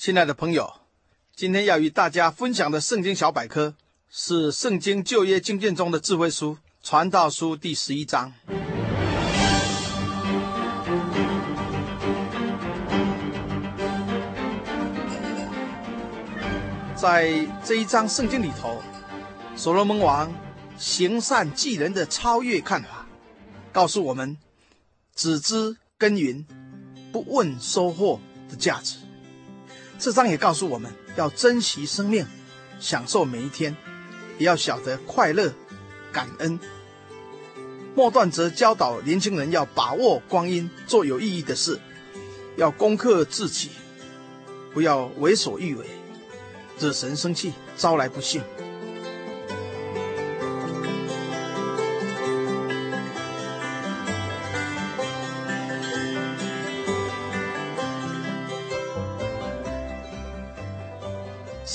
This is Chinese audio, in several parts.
亲爱的朋友，今天要与大家分享的圣经小百科是《圣经旧约经卷》中的智慧书《传道书》第十一章。在这一章圣经里头，所罗门王行善济人的超越看法，告诉我们只知耕耘，不问收获的价值。这章也告诉我们要珍惜生命，享受每一天，也要晓得快乐、感恩。末段则教导年轻人要把握光阴，做有意义的事，要攻克自己，不要为所欲为，惹神生气，招来不幸。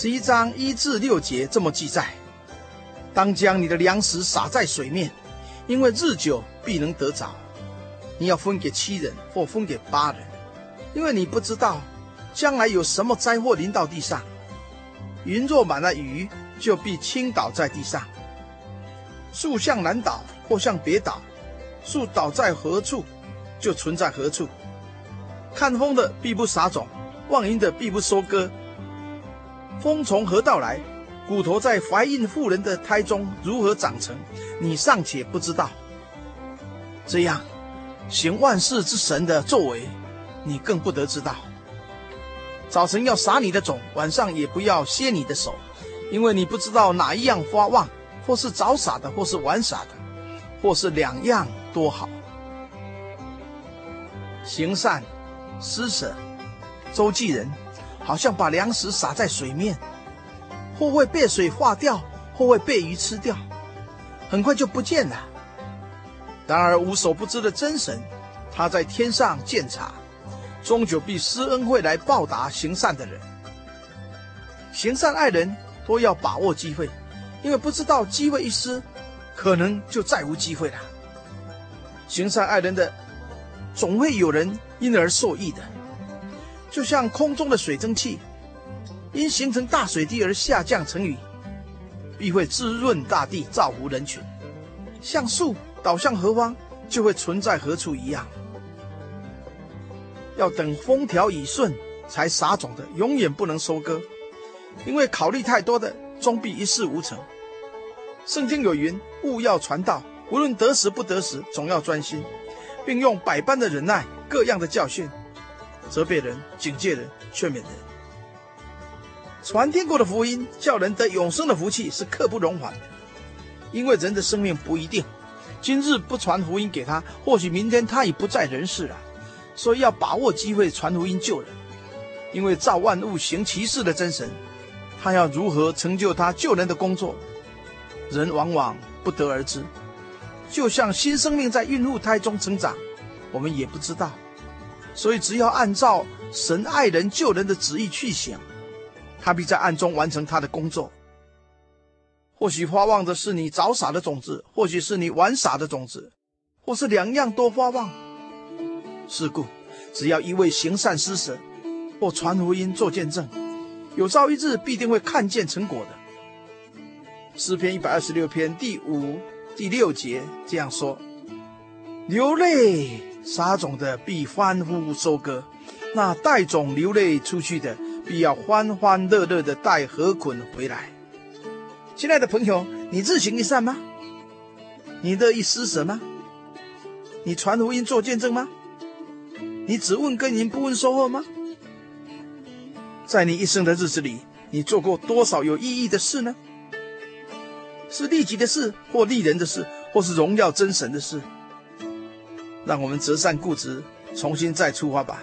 十一章一至六节这么记载：当将你的粮食撒在水面，因为日久必能得着。你要分给七人或分给八人，因为你不知道将来有什么灾祸临到地上。云若满了雨，就必倾倒在地上。树向南倒或向北倒，树倒在何处，就存在何处。看风的必不撒种，望云的必不收割。风从何道来？骨头在怀孕妇人的胎中如何长成？你尚且不知道。这样，行万事之神的作为，你更不得知道。早晨要撒你的种，晚上也不要歇你的手，因为你不知道哪一样发旺，或是早撒的，或是晚撒的，或是两样多好。行善，施舍，周济人。好像把粮食撒在水面，或会被水化掉，或会被鱼吃掉，很快就不见了。然而无所不知的真神，他在天上鉴察，终究必施恩惠来报答行善的人。行善爱人，都要把握机会，因为不知道机会一失，可能就再无机会了。行善爱人的，总会有人因而受益的。就像空中的水蒸气，因形成大水滴而下降成雨，必会滋润大地，造福人群。像树倒向何方，就会存在何处一样。要等风调雨顺才撒种的，永远不能收割，因为考虑太多的，终必一事无成。圣经有云：勿要传道，无论得时不得时，总要专心，并用百般的忍耐，各样的教训。责备人、警戒人、劝勉人，传天国的福音，叫人得永生的福气是刻不容缓的。因为人的生命不一定，今日不传福音给他，或许明天他已不在人世了。所以要把握机会传福音救人。因为造万物、行其事的真神，他要如何成就他救人的工作，人往往不得而知。就像新生命在孕妇胎中成长，我们也不知道。所以，只要按照神爱人救人的旨意去行，他必在暗中完成他的工作。或许发旺的是你早撒的种子，或许是你晚撒的种子，或是两样都发旺。是故，只要一味行善施舍，或传福音做见证，有朝一日必定会看见成果的。诗篇一百二十六篇第五、第六节这样说：流泪。撒种的必欢呼收割，那带种流泪出去的，必要欢欢乐乐的带禾捆回来。亲爱的朋友，你日行一善吗？你乐意施舍吗？你传福音做见证吗？你只问耕耘不问收获吗？在你一生的日子里，你做过多少有意义的事呢？是利己的事，或利人的事，或是荣耀真神的事。让我们择善固执，重新再出发吧。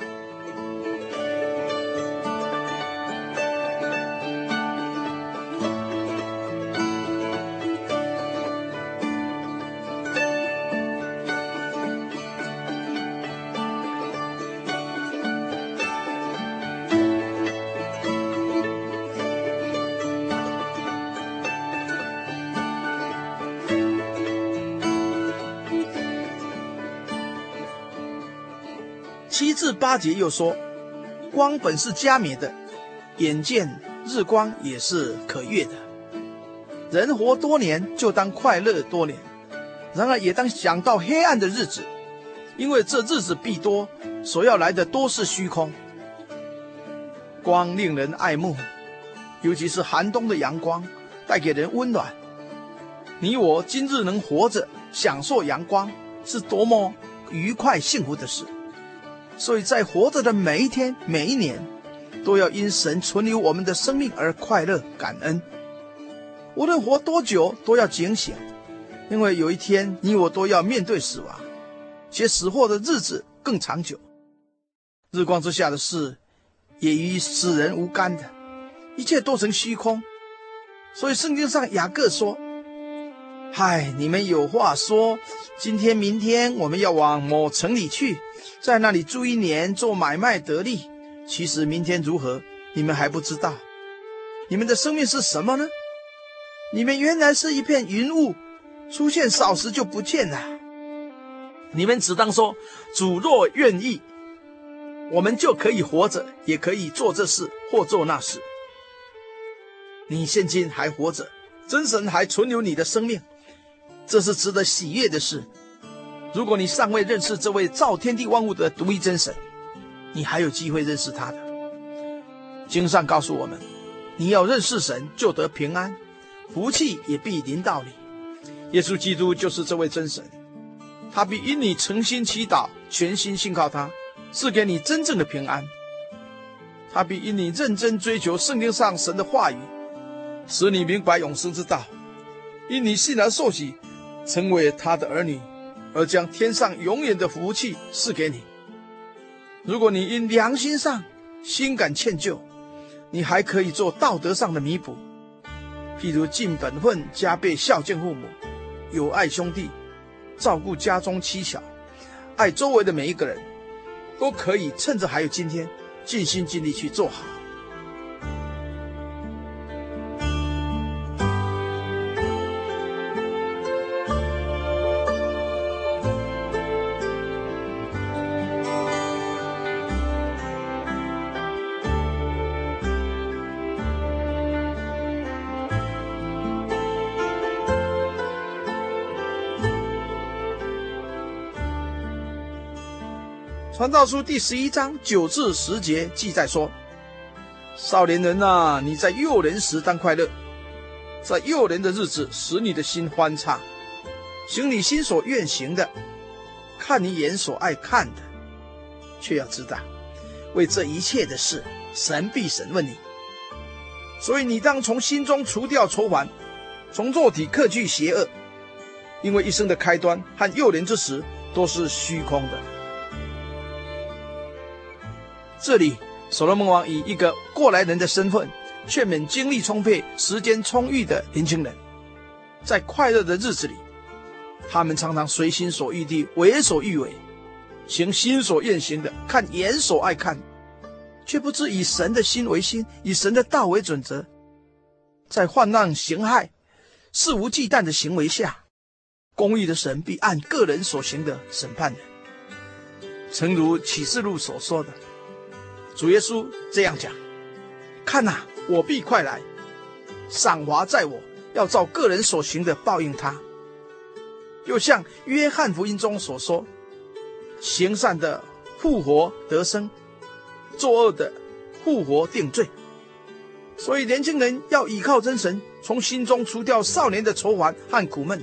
至八节又说：“光本是加冕的，眼见日光也是可悦的。人活多年，就当快乐多年；然而也当想到黑暗的日子，因为这日子必多，所要来的都是虚空。光令人爱慕，尤其是寒冬的阳光，带给人温暖。你我今日能活着，享受阳光，是多么愉快幸福的事。”所以在活着的每一天、每一年，都要因神存留我们的生命而快乐感恩。无论活多久，都要警醒，因为有一天你我都要面对死亡，且死后的日子更长久。日光之下的事，也与死人无干的，一切都成虚空。所以圣经上雅各说：“嗨，你们有话说，今天、明天我们要往某城里去。”在那里住一年，做买卖得利。其实明天如何，你们还不知道。你们的生命是什么呢？你们原来是一片云雾，出现少时就不见了。你们只当说：主若愿意，我们就可以活着，也可以做这事或做那事。你现今还活着，真神还存留你的生命，这是值得喜悦的事。如果你尚未认识这位造天地万物的独一真神，你还有机会认识他的。经上告诉我们，你要认识神，就得平安，福气也必临到你。耶稣基督就是这位真神，他必因你诚心祈祷，全心信靠他，赐给你真正的平安。他必因你认真追求圣经上神的话语，使你明白永生之道，因你信而受洗，成为他的儿女。而将天上永远的福气赐给你。如果你因良心上心感歉疚，你还可以做道德上的弥补，譬如尽本分、加倍孝敬父母、友爱兄弟、照顾家中妻小、爱周围的每一个人，都可以趁着还有今天，尽心尽力去做好。传道书第十一章九至十节记载说：“少年人啊，你在幼年时当快乐，在幼年的日子使你的心欢畅，行你心所愿行的，看你眼所爱看的，却要知道，为这一切的事，神必审问你。所以你当从心中除掉愁烦，从肉体克去邪恶，因为一生的开端和幼年之时都是虚空的。”这里，所罗门王以一个过来人的身份，劝勉精力充沛、时间充裕的年轻人，在快乐的日子里，他们常常随心所欲地为所欲为，行心所愿行的，看眼所爱看，却不知以神的心为心，以神的道为准则，在患难行害、肆无忌惮的行为下，公义的神必按个人所行的审判人。诚如启示录所说的。主耶稣这样讲：“看哪，我必快来，赏罚在我，要照个人所行的报应他。”又像约翰福音中所说：“行善的复活得生，作恶的复活定罪。”所以年轻人要倚靠真神，从心中除掉少年的愁烦和苦闷，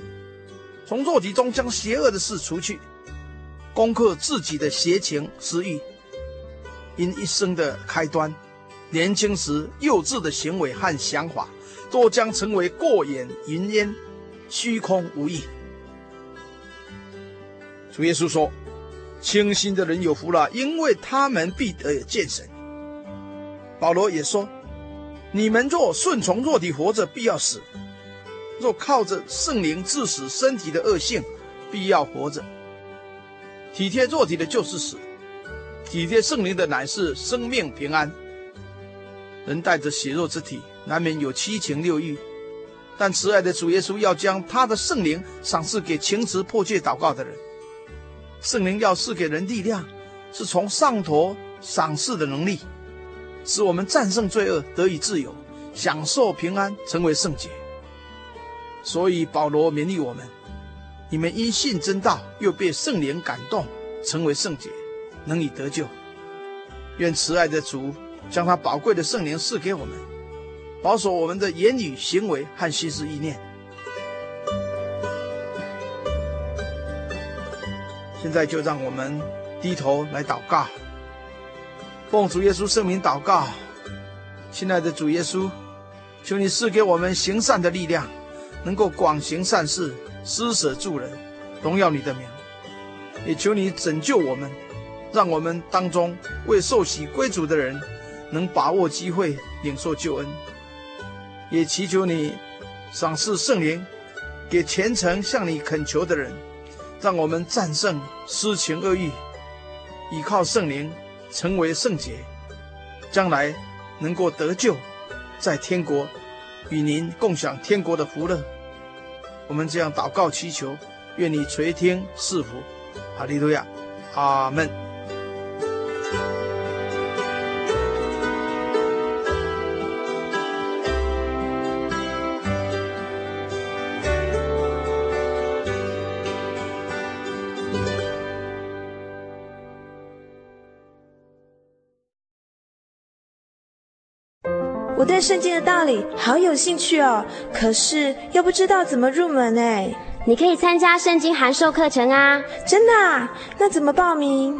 从肉体中将邪恶的事除去，攻克自己的邪情私欲。因一生的开端，年轻时幼稚的行为和想法，都将成为过眼云烟，虚空无益。主耶稣说：“清心的人有福了，因为他们必得见神。”保罗也说：“你们若顺从肉体活着，必要死；若靠着圣灵治死身体的恶性，必要活着。体贴肉体的，就是死；体贴圣灵的，乃是生命平安。人带着血肉之体，难免有七情六欲。”但慈爱的主耶稣要将他的圣灵赏赐给情慈迫切祷告的人。圣灵要赐给人力量，是从上头赏赐的能力，使我们战胜罪恶，得以自由，享受平安，成为圣洁。所以保罗勉励我们：你们因信真道，又被圣灵感动，成为圣洁，能以得救。愿慈爱的主将他宝贵的圣灵赐给我们。保守我们的言语、行为和心思意念。现在就让我们低头来祷告，奉主耶稣圣名祷告，亲爱的主耶稣，求你赐给我们行善的力量，能够广行善事，施舍助人，荣耀你的名。也求你拯救我们，让我们当中未受洗归主的人，能把握机会领受救恩。也祈求你赏赐圣灵，给虔诚向你恳求的人，让我们战胜私情恶欲，依靠圣灵成为圣洁，将来能够得救，在天国与您共享天国的福乐。我们这样祷告祈求，愿你垂听赐福。哈利路亚，阿门。我对圣经的道理好有兴趣哦，可是又不知道怎么入门哎。你可以参加圣经函授课程啊！真的啊？那怎么报名？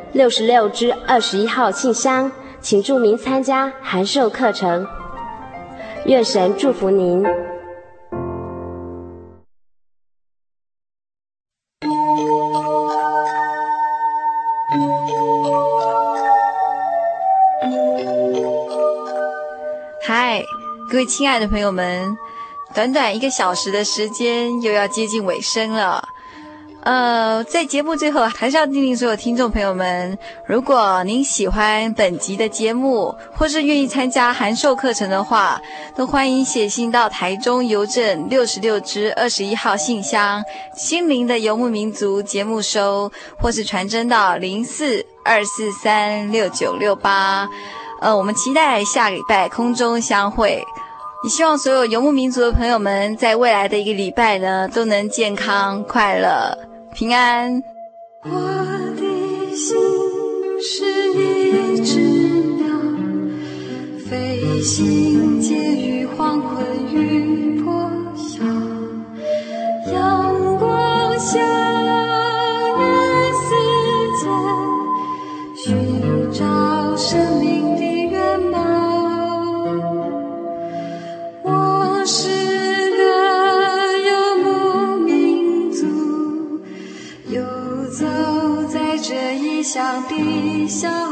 六十六支二十一号信箱，请注明参加函授课程。愿神祝福您。嗨各位亲爱的朋友们，短短一个小时的时间又要接近尾声了。呃，在节目最后，还是要叮咛所有听众朋友们：如果您喜欢本集的节目，或是愿意参加函授课程的话，都欢迎写信到台中邮政六十六支二十一号信箱“心灵的游牧民族”节目收，或是传真到零四二四三六九六八。呃，我们期待下礼拜空中相会。也希望所有游牧民族的朋友们，在未来的一个礼拜呢，都能健康、快乐、平安。我的心是一只鸟，飞行介于黄昏与破晓，阳光下。的